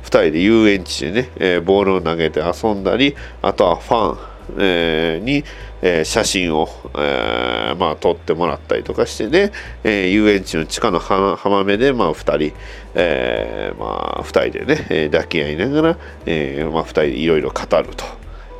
2人で遊園地でね、えーボールを投げて遊んだり、あとはファン、えーに、えー写真を、えーまあ、撮ってもらったりとかしてね、え遊園地の地下の浜辺で、まあ、2人、えまあ、2人でね、え抱き合いながら、えまあ、2人でいろいろ語ると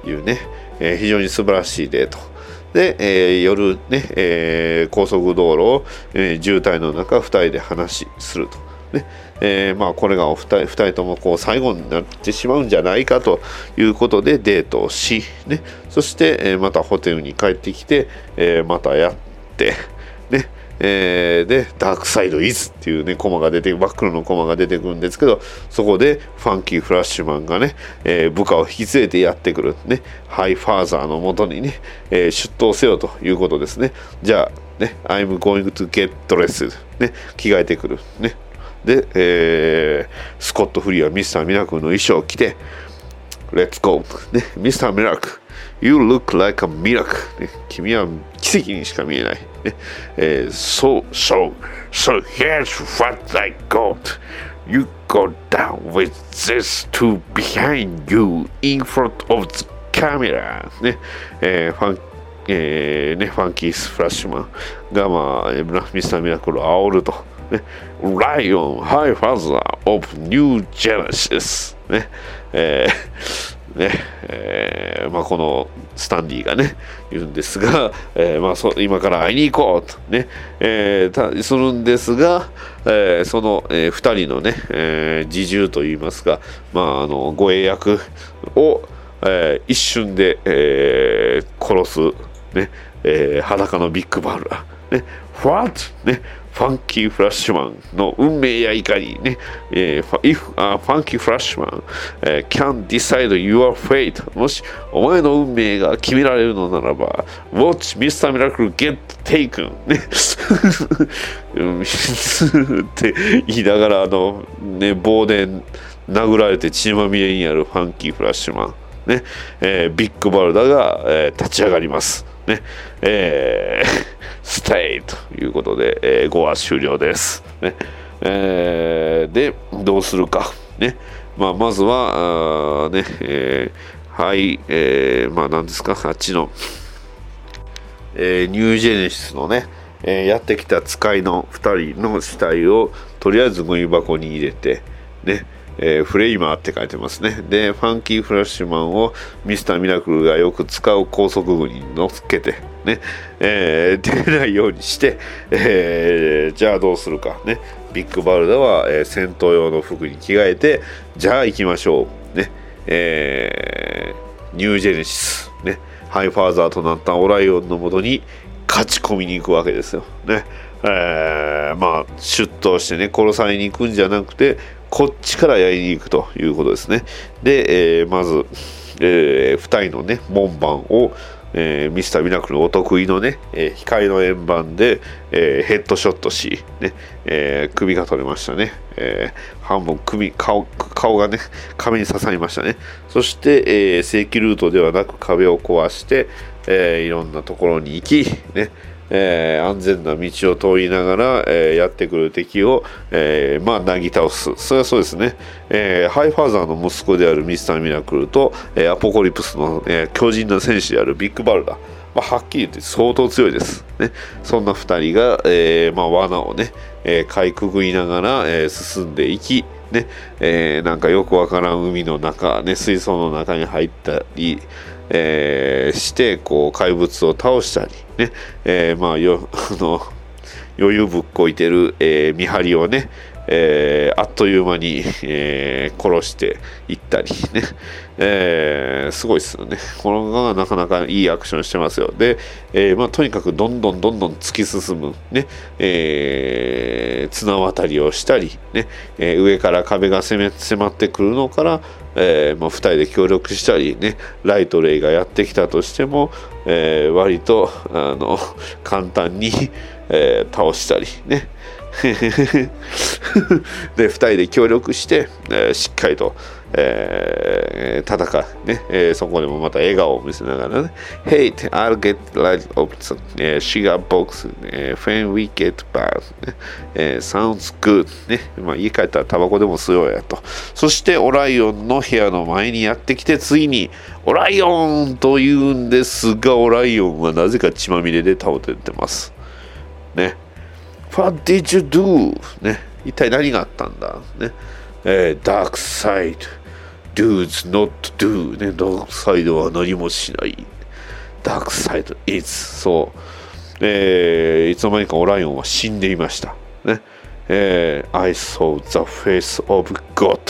いうね、え非常に素晴らしいデート。で、えー夜ね、えー高速道路を、えー渋滞の中2人で話しすると。ねえーまあ、これがお二人二人ともこう最後になってしまうんじゃないかということでデートをし、ね、そして、えまたホテルに帰ってきて、えまたやって、えーで「ダークサイドイズ」っていうねコマが出て真っ黒のコマが出てくるんですけどそこでファンキーフラッシュマンがね、えー部下を引き連れてやってくるねハイファーザーのもとにね、えー出頭せよということですねじゃあね I'm going to get dressed ね着替えてくるねで、えースコット・フリーはミスター・ミラクルの衣装を着て Let's go! ね、ミスター・ミラクル You look like a miracle! ね、君は奇跡にしか見えない。ねえー so, so, so here's what I got. You go down with this two behind you in front of the camera. ね、えーファンえーね、ファンキース・フラッシュマンが、まあ、えーミスター・ミラクルを煽ると。ね、ライオン・ハイファザー・オブ・ニュー・ジェネシス。ね、えー ねえーまあ、このスタンディがね言うんですが、えーまあ、そ今から会いに行こうとね、えーたするんですが、えーその、え2人のね、えー自重といいますか、まあ、あの護衛役を、えー一瞬で、えー殺す、ねえー裸のビッグバルラ、ね、What? ねファンキーフラッシュマンの運命やいかにね、えー、ファ if, あファンキーフラッシュマン、えー can decide your fate もしお前の運命が決められるのならば Watch Mr. Miracle get taken ね。って言いながらあのね棒で殴られて血まみれになるファンキーフラッシュマン。ね、えービッグバルダが、えー立ち上がりますねえー ステイということで、えー5話終了です。ねえーで、どうするか。ねまあ、まずは、ねえーはい、えーまあ、なんですか、あっちの、えーニュージェネシスのね、えーやってきた使いの2人の死体をとりあえずゴミ箱に入れて、ねえーフレイマーって書いてますね。で、ファンキーフラッシュマンをミスターミラクルがよく使う高速具に乗っけて、ね、えー出ないようにして、えーじゃあどうするか。ね、ビッグバルダは、えー戦闘用の服に着替えて、じゃあ行きましょう。ね、えーニュージェネシス、ね、ハイファーザーとなったオライオンのもとに勝ち込みに行くわけですよ。ねえーまあ出頭してね殺されに行くんじゃなくてこっちからやりに行くということですね。で、えーまず、え2人のね門番を、えーミスターミラクルお得意のね、えー光の円盤で、えーヘッドショットし、ねえー首が取れましたね、えー半分首顔顔がね壁に刺さりましたねそして、えー正規ルートではなく壁を壊して、えーいろんなところに行き、ねえー安全な道を通りながら、えーやってくる敵を、えーまあ、なぎ倒す。それはそうですね、えハイファーザーの息子であるミスター・ミラクルと、えアポコリプスの、えー強靭な戦士であるビッグバルダ。まあ、はっきり言って相当強いです。ね、そんな2人が、えまあ、罠をね、えかいくぐりながら、え進んでいき、ねえなんかよくわからん海の中、ね、水槽の中に入ったり、えーしてこう怪物を倒したり、ねえーまあよあの 余裕ぶっこいてる、えー見張りをね、えーあっという間に、えー殺していったりね、えーすごいですよね。このがなかなかいいアクションしてますよ。で、えーまあ、とにかくどんどんどんどん突き進む、ねえー綱渡りをしたり、ねえー上から壁が攻め迫ってくるのから、えーまあ、2人で協力したり、ね、ライトレイがやってきたとしても、えー割とあの簡単に、えー倒したりね。で2人で協力して、えーしっかりと、えー戦う、ね。えーそこでもまた笑顔を見せながらね「Hey, I'll get light of the、えー sugar box、えー when we get back、ね。えー sounds good、ね。まあ、家帰ったらタバコでも吸おうやと。そしてオライオンの部屋の前にやってきてついにオライオンと言うんですがオライオンはなぜか血まみれで倒れてます。ね。What did you do? ね、一体何があったんだ？ね、えー、 Darkseid does not do ね、ダークサイドは何もしない。ダークサイド is そう、えーいつの間にかオライオンは死んでいました。ね。えー I saw the face of God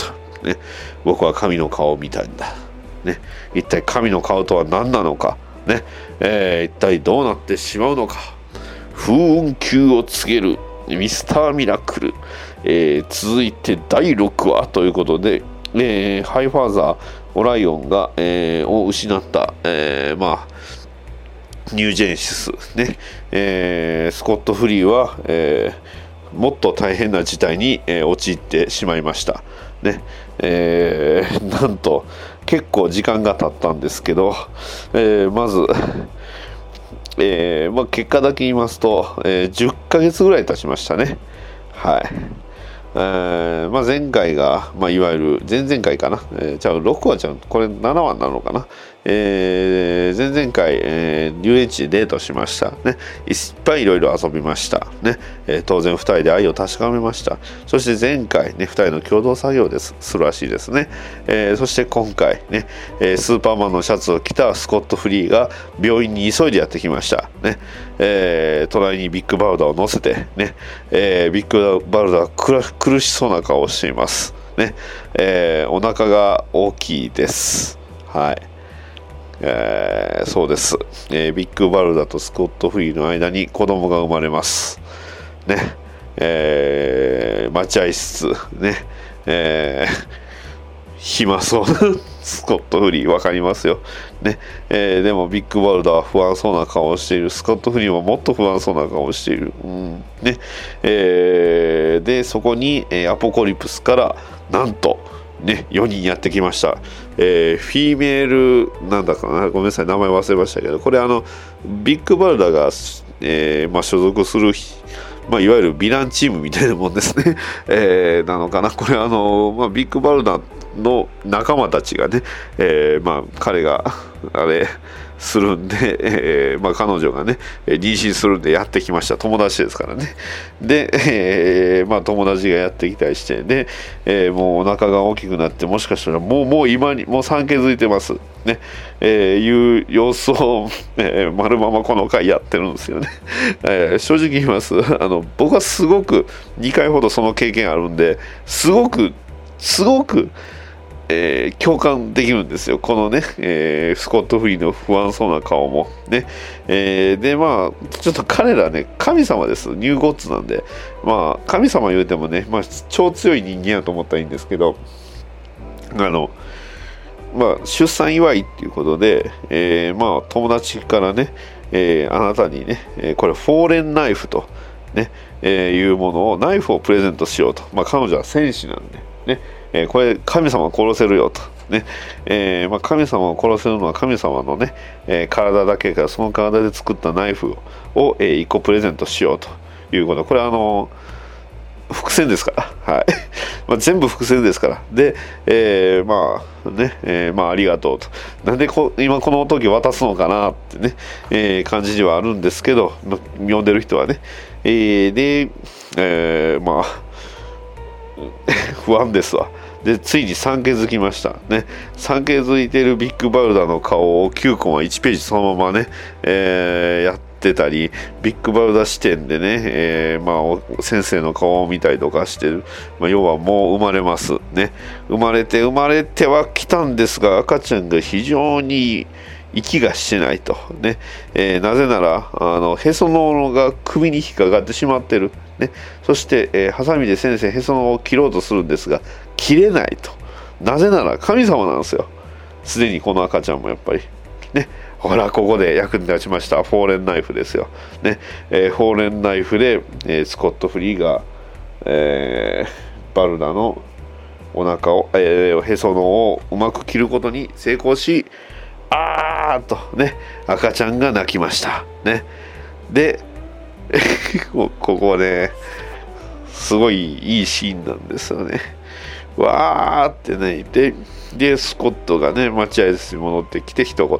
ね。僕は神の顔を見たんだ。ね。一体神の顔とは何なのか。ね。えー一体どうなってしまうのか。風雲球を告げる。ミスターミラクル、えー続いて第6話ということで、えーハイファーザーオライオンが、えーを失った、えーまあニュージェネシスね、えースコット・フリーは、えーもっと大変な事態に、えー陥ってしまいました。ね。えーなんと結構時間が経ったんですけど、えーまずえーまあ、結果だけ言いますと、えー10ヶ月ぐらい経ちましたね。はい。えーまあ、前回が、まあ、いわゆる前々回かな、えー、じゃあ6話じゃんこれ7話なるのかな、えー前々回、えー遊園地でデートしました。ね。いっぱいいろいろ遊びました。ね、えー当然2人で愛を確かめました。そして前回ね2人の共同作業です。するらしいですね、えーそして今回ね、えースーパーマンのシャツを着たスコット・フリーが病院に急いでやってきました。ね、えー隣にビッグバルダーを乗せてね、えービッグバルダーは苦苦しそうな顔をしています。ね、えーお腹が大きいです。はい。えーそうです、えービッグバルダとスコット・フリーの間に子供が生まれます。ね。えー待合室。ね。えー暇そうなスコット・フリー分かりますよ、ね。えーでもビッグバルダは不安そうな顔をしている。スコット・フリーはもっと不安そうな顔をしている、うん。ね。えーでそこに、えーアポコリプスからなんとね、4人やってきました、えーフィーメールなんだかな？ごめんなさい名前忘れましたけど。これあのビッグバルダーが、えーまあ、所属するまあ、いわゆるヴィランチームみたいなもんですね、えーなのかな？これあの、まあ、ビッグバルダーの仲間たちがね、えまあ、彼があれするんで、えーまあ、彼女がね妊娠するんでやってきました。友達ですからね。で、えーまあ、友達がやってきたりしてで、えーもうお腹が大きくなってもしかしたらもうもう今にもう産気づいてます。ね、えーいう様子を、えー丸ままこの回やってるんですよね、えー正直言います。あの僕はすごく2回ほどその経験あるんですごくすごくえー共感できるんですよ、このね、えースコット・フリーの不安そうな顔も。ね。えーで、まあ、ちょっと彼らね、神様です、ニューゴッツなんで、まあ、神様言うてもね、まあ、超強い人間やと思ったらいいんですけど、あの、まあ、出産祝いっていうことで、えーまあ、友達からね、えーあなたにね、これ、フォーレンナイフと、ねえーいうものを、ナイフをプレゼントしようと。まあ、彼女は戦士なんで、ね、えーこれ、神様を殺せるよと。ね。えーまあ、神様を殺せるのは神様のね、えー体だけからその体で作ったナイフを、え1個プレゼントしようと。いうこと。これはあの伏線ですから、はい。まあ、全部伏線ですから。で、えーまあね、えーまあありがとうと。なんでこ今この時渡すのかなってね、えー感じではあるんですけど読んでる人はね、えーで、えーまあ 不安ですわ。でついに産気づきました。ね。産気づいてるビッグバルダーの顔を9コマ1ページそのままね、えーやってたりビッグバルダー視点でね、えーまあ先生の顔を見たりとかしてる、まあ、要はもう生まれます。ね。生まれて生まれてはきたんですが赤ちゃんが非常に息がしてないと。ね、えーなぜならあのへその緒が首に引っかかってしまってる。ね、そして、えーハサミで先生へその緒を切ろうとするんですが切れないと。なぜなら神様なんですよ。すでにこの赤ちゃんもやっぱり。ね。ほらここで役に立ちました。フォーレンナイフですよ、ね。えーフォーレンナイフで、えースコット・フリーが、えーバルダのお腹を、えーへその緒をうまく切ることに成功しあーっとね赤ちゃんが泣きました。ね。で こここねすごいいいシーンなんですよね。わーって泣いてでスコットがね待合室に戻ってきて一言。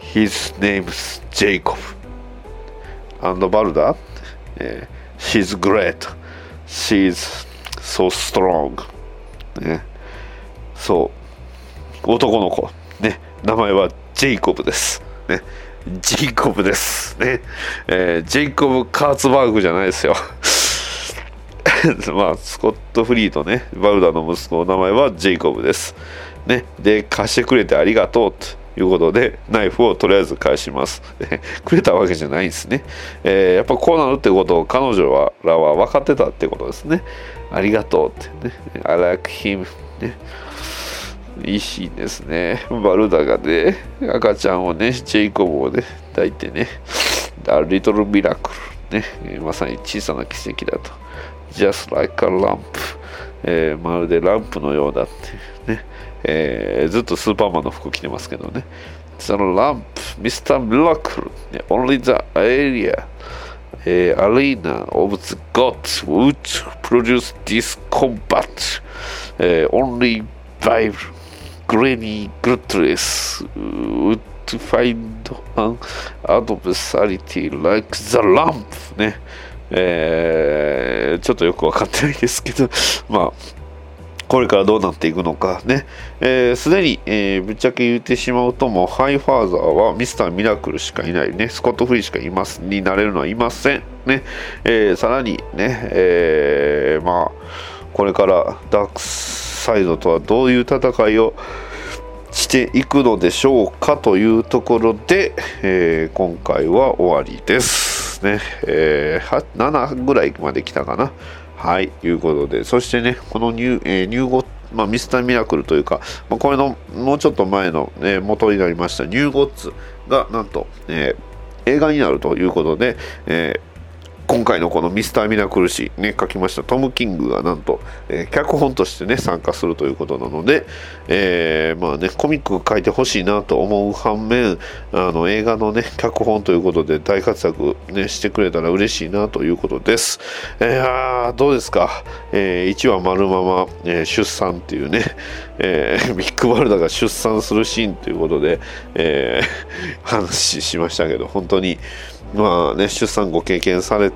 His name's Jacob. And バルダ、えー She's great. She's so strong. ね。そう。男の子。ね。名前はジェイコブです。ね。ジェイコブです。ね、えージェイコブ・カーツバーグじゃないですよ。まあスコット・フリーとねバルダの息子の名前はジェイコブです。ねで貸してくれてありがとうということでナイフをとりあえず返します。くれたわけじゃないんですね、えーやっぱこうなるってことを彼女はらは分かってたってことですね。ありがとうってね。I like him ね。いいシーンですね。バルダがね、赤ちゃんをね、ジェイコブをね、抱いてね、A little miracle ね、まさに小さな奇跡だと。Just like a lamp、えーまるでランプのようだっていうね、えーずっとスーパーマンの服着てますけどね。そのランプ、Mr. Miracle、ね、Only the area えー、arena of the gods would produce this combat、えー only by granny gutless would find an adversary like the lamp ねえーちょっとよくわかってないですけど まあこれからどうなっていくのかね。えーすでに、えーぶっちゃけ言ってしまうと、もうハイファーザーはミスターミラクルしかいないね。スコット・フリーしかいます、になれるのはいません。ね。えーさらにね、えーまあ、これからダークサイドとはどういう戦いをしていくのでしょうかというところで、えー今回は終わりです。ね。えー7ぐらいまで来たかな。はい、いうことで、そしてね、この入,、えー入語、まあ、ミスターミラクルというか、まあ、これのもうちょっと前の、ね、元になりましたニューゴッツがなんと、えー映画になるということで、えー今回のこのミスターミラクル誌ね書きましたトム・キングがなんと、えー脚本としてね参加するということなので、えーまあねコミック書いてほしいなと思う反面あの映画のね脚本ということで大活躍ねしてくれたら嬉しいなということです。えーあーどうですか、え1話丸まま、えー出産っていうね、えー ビッグバルダが出産するシーンということで、えー話しましたけど本当にまあね出産ご経験され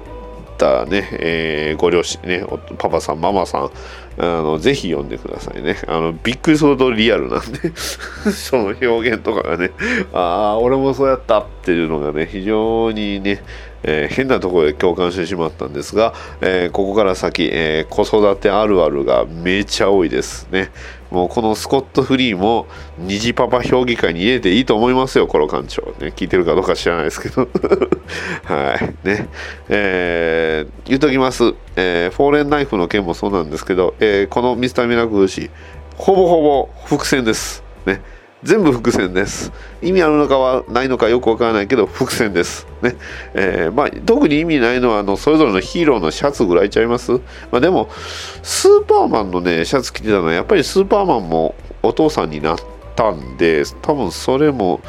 たね、えーご両親ねパパさんママさんあのぜひ読んでくださいねあのびっくりするほどリアルなんで その表現とかがねああ俺もそうやったっていうのがね非常にねえー変なところで共感してしまったんですが、えーここから先、えー子育てあるあるがめちゃ多いですね。もうこのスコット・フリーも虹パパ評議会に入れていいと思いますよ、コロ館長。ね、聞いてるかどうか知らないですけど。はい。ね。えー言っときます。えーフォーレンナイフの件もそうなんですけど、えーこのミスターミラクル氏、ほぼほぼ伏線です。ね。全部伏線です。意味あるのかはないのかよくわからないけど伏線です。ねえーまあ、特に意味ないのはあのそれぞれのヒーローのシャツぐらいちゃいます、まあ、でもスーパーマンのねシャツ着てたのはやっぱりスーパーマンもお父さんになったんで多分それも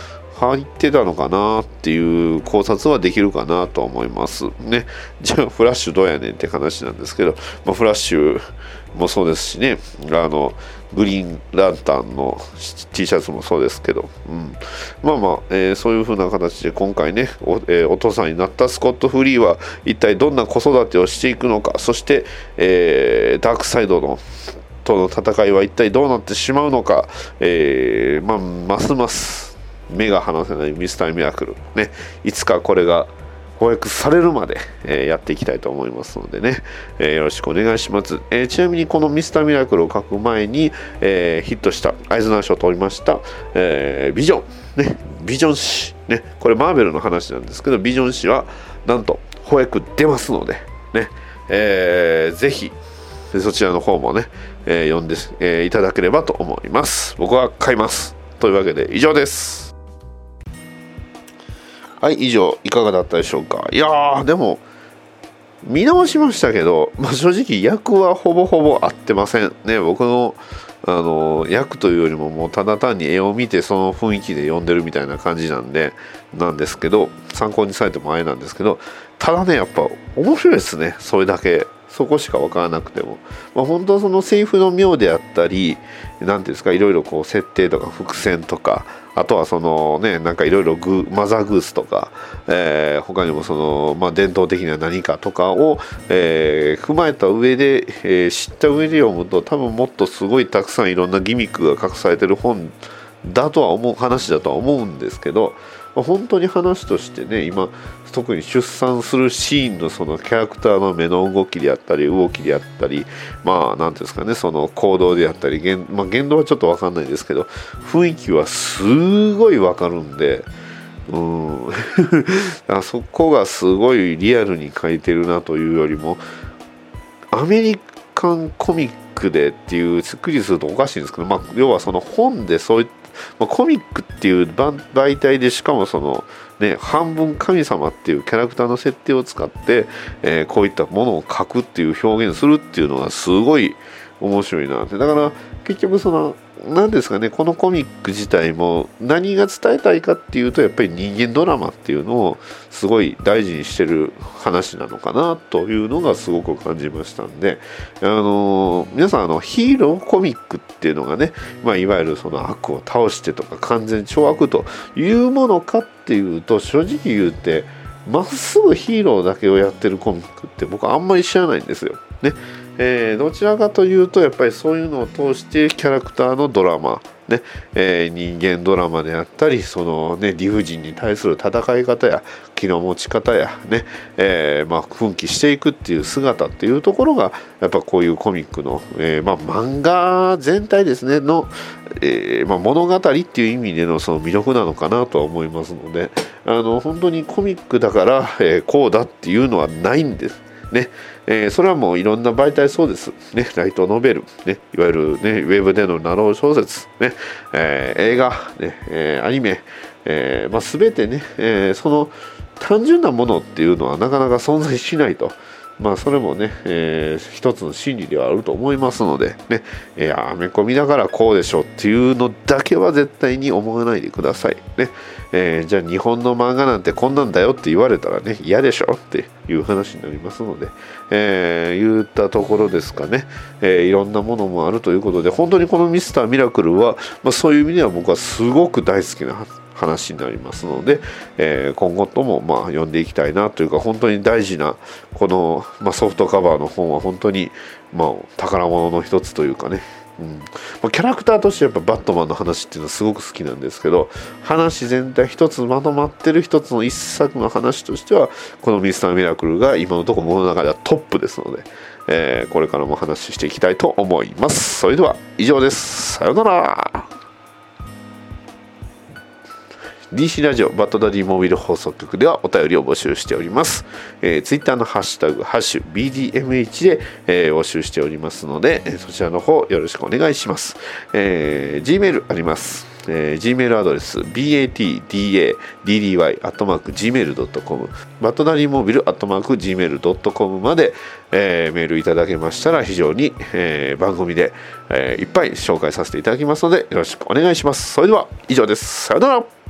入ってたのかなっていう考察はできるかなと思います。ね。じゃあフラッシュどうやねんって話なんですけど、まあ、フラッシュもそうですしね。あのグリーンランタンの T シャツもそうですけど、うん、まあまあ、えーそういう風な形で今回ねお,、えーお父さんになったスコット・フリーは一体どんな子育てをしていくのか。そして、えーダークサイドのとの戦いは一体どうなってしまうのか、えーまあ、ますます目が離せないミスターミラクル、ね、いつかこれが翻訳されるまで、えーやっていきたいと思いますのでね、えーよろしくお願いします、えーちなみにこのミスターミラクルを書く前に、えヒットしたアイズナー賞を取りました、えビジョン、ね、ビジョン誌、ね、これマーベルの話なんですけどビジョン誌はなんと翻訳出ますので、ね。えーぜひそちらの方もね、え読んで、えいただければと思います。僕は買います。というわけで以上です。はい以上いかがだったでしょうか？いやーでも見直しましたけど、まあ、正直役はほぼほぼ合ってません。ね僕のあの役というよりももうただ単に絵を見てその雰囲気で読んでるみたいな感じなんでなんですけど参考にされてもあれなんですけどただねやっぱ面白いですね。それだけ。そこしか分からなくても、まあ、本当そのセリフの妙であったり何ていうんですかいろいろこう設定とか伏線とかあとはそのねなんかいろいろマザーグースとか、えー他にもその、まあ、伝統的な何かとかを、えー踏まえた上で、えー知った上で読むと多分もっとすごいたくさんいろんなギミックが隠されてる本だとは思う話だとは思うんですけど本当に話としてね今特に出産するシーンのそのキャラクターの目の動きであったり動きであったりまあ何ていうんですかねその行動であったり言,、まあ、言動はちょっと分かんないですけど雰囲気はすごい分かるんで。うん あそこがすごいリアルに書いてるなというよりもアメリカンコミックでっていうすっくりするとおかしいんですけど、まあ、要はその本でそういった、まあ、コミックっていう媒体でしかもその、ね、半分神様っていうキャラクターの設定を使って、えー、こういったものを書くっていう表現するっていうのがすごい面白いなって。だから結局その何ですかねこのコミック自体も何が伝えたいかっていうとやっぱり人間ドラマっていうのをすごい大事にしてる話なのかなというのがすごく感じましたんであの皆さんあのヒーローコミックっていうのがね、まあ、いわゆるその悪を倒してとか完全懲悪というものかっていうと正直言うてまっすぐヒーローだけをやってるコミックって僕あんまり知らないんですよ。ねえー、どちらかというとやっぱりそういうのを通してキャラクターのドラマ、ねえー、人間ドラマであったりその、ね、理不尽に対する戦い方や気の持ち方やね、えー、まあ、奮起していくっていう姿っていうところがやっぱこういうコミックの、えー、まあ、漫画全体ですねの、えまあ、物語っていう意味でのその魅力なのかなとは思いますのであの本当にコミックだから、えこうだっていうのはないんです。ねえー、それはもういろんな媒体そうです。ね、ライトノベル、ね、いわゆる、ね、ウェブでのナロー小説、ねえー、映画、ねえー、アニメ、えーまあ、全てね、えー、その単純なものっていうのはなかなか存在しないと。まあそれもね、えー、一つの真理ではあると思いますので、ね、いや、アメコミだからこうでしょっていうのだけは絶対に思わないでください。ね、えー、じゃあ日本の漫画なんてこんなんだよって言われたらね嫌でしょっていう話になりますので、えー、言ったところですかね、えー、いろんなものもあるということで本当にこのミスターミラクルは、まあ、そういう意味では僕はすごく大好きな話になりますので、えー、今後ともまあ読んでいきたいなというか本当に大事なこの、まあ、ソフトカバーの本は本当にまあ宝物の一つというかね。うん、キャラクターとしてやっぱバットマンの話っていうのはすごく好きなんですけど話全体一つまとまってる一つの一作の話としてはこのミスターミラクルが今のところ物の中ではトップですので、えー、これからも話していきたいと思います。それでは以上です。さようなら。DC ラジオバットダディモビル放送局ではお便りを募集しております。えー、Twitter のハッシュタグ、ハッシュ BDMH で、えー、募集しておりますので、そちらの方よろしくお願いします。えー、Gmail あります。えー、Gmail アドレス batdaddy.gmail.com バットダディモビル .gmail.com まで、えー、メールいただけましたら非常に、えー、番組で、えー、いっぱい紹介させていただきますのでよろしくお願いします。それでは以上です。さよなら